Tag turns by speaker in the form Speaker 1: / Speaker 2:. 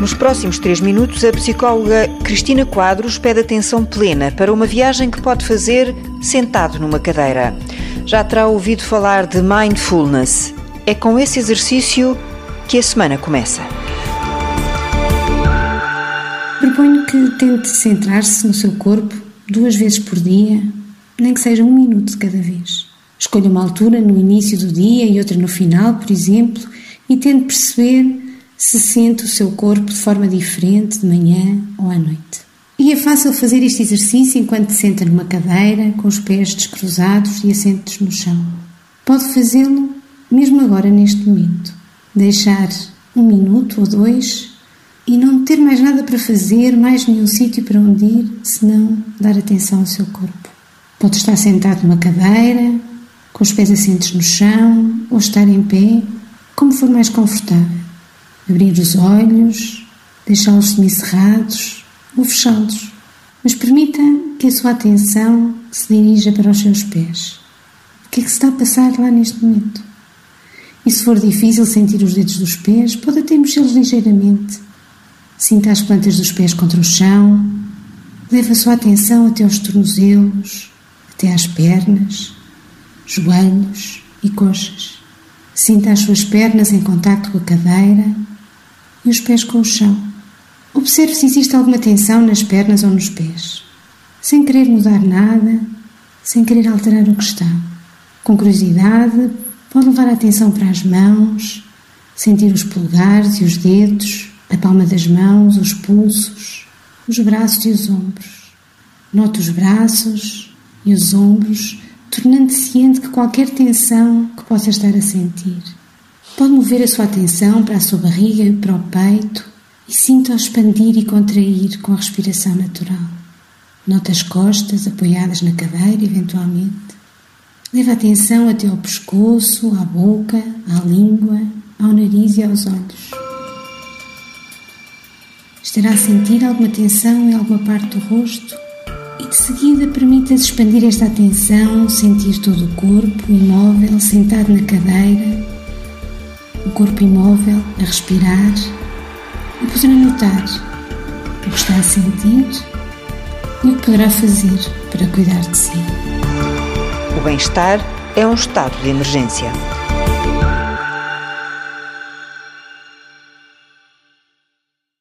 Speaker 1: Nos próximos três minutos, a psicóloga Cristina Quadros pede atenção plena para uma viagem que pode fazer sentado numa cadeira. Já terá ouvido falar de mindfulness. É com esse exercício que a semana começa.
Speaker 2: Proponho que tente centrar-se no seu corpo duas vezes por dia, nem que seja um minuto de cada vez. Escolha uma altura no início do dia e outra no final, por exemplo, e tente perceber se sente o seu corpo de forma diferente de manhã ou à noite. E é fácil fazer este exercício enquanto se senta numa cadeira, com os pés descruzados e assentos no chão. Pode fazê-lo mesmo agora, neste momento. Deixar um minuto ou dois e não ter mais nada para fazer, mais nenhum sítio para onde ir, senão dar atenção ao seu corpo. Pode estar sentado numa cadeira, com os pés assentos no chão, ou estar em pé, como for mais confortável abrir os olhos, deixá-los semicerrados ou fechá-los. Mas permita que a sua atenção se dirija para os seus pés. O que é que se está a passar lá neste momento? E se for difícil sentir os dedos dos pés, pode até mexê-los ligeiramente. Sinta as plantas dos pés contra o chão. Leve a sua atenção até aos tornozelos, até às pernas, joelhos e coxas. Sinta as suas pernas em contato com a cadeira e os pés com o chão. Observe se existe alguma tensão nas pernas ou nos pés, sem querer mudar nada, sem querer alterar o que está. Com curiosidade, pode levar a atenção para as mãos, sentir os polegares e os dedos, a palma das mãos, os pulsos, os braços e os ombros. Note os braços e os ombros, tornando ciente que qualquer tensão que possa estar a sentir. Pode mover a sua atenção para a sua barriga para o peito e sinta-o expandir e contrair com a respiração natural. Note as costas apoiadas na cadeira, eventualmente. Leve a atenção até ao pescoço, à boca, à língua, ao nariz e aos olhos. Estará a sentir alguma tensão em alguma parte do rosto? E de seguida permita-se expandir esta atenção, sentir todo o corpo imóvel, sentado na cadeira, o corpo imóvel, a respirar e poderá notar o que está a sentir e o que poderá fazer para cuidar de si.
Speaker 1: O bem-estar é um estado de emergência.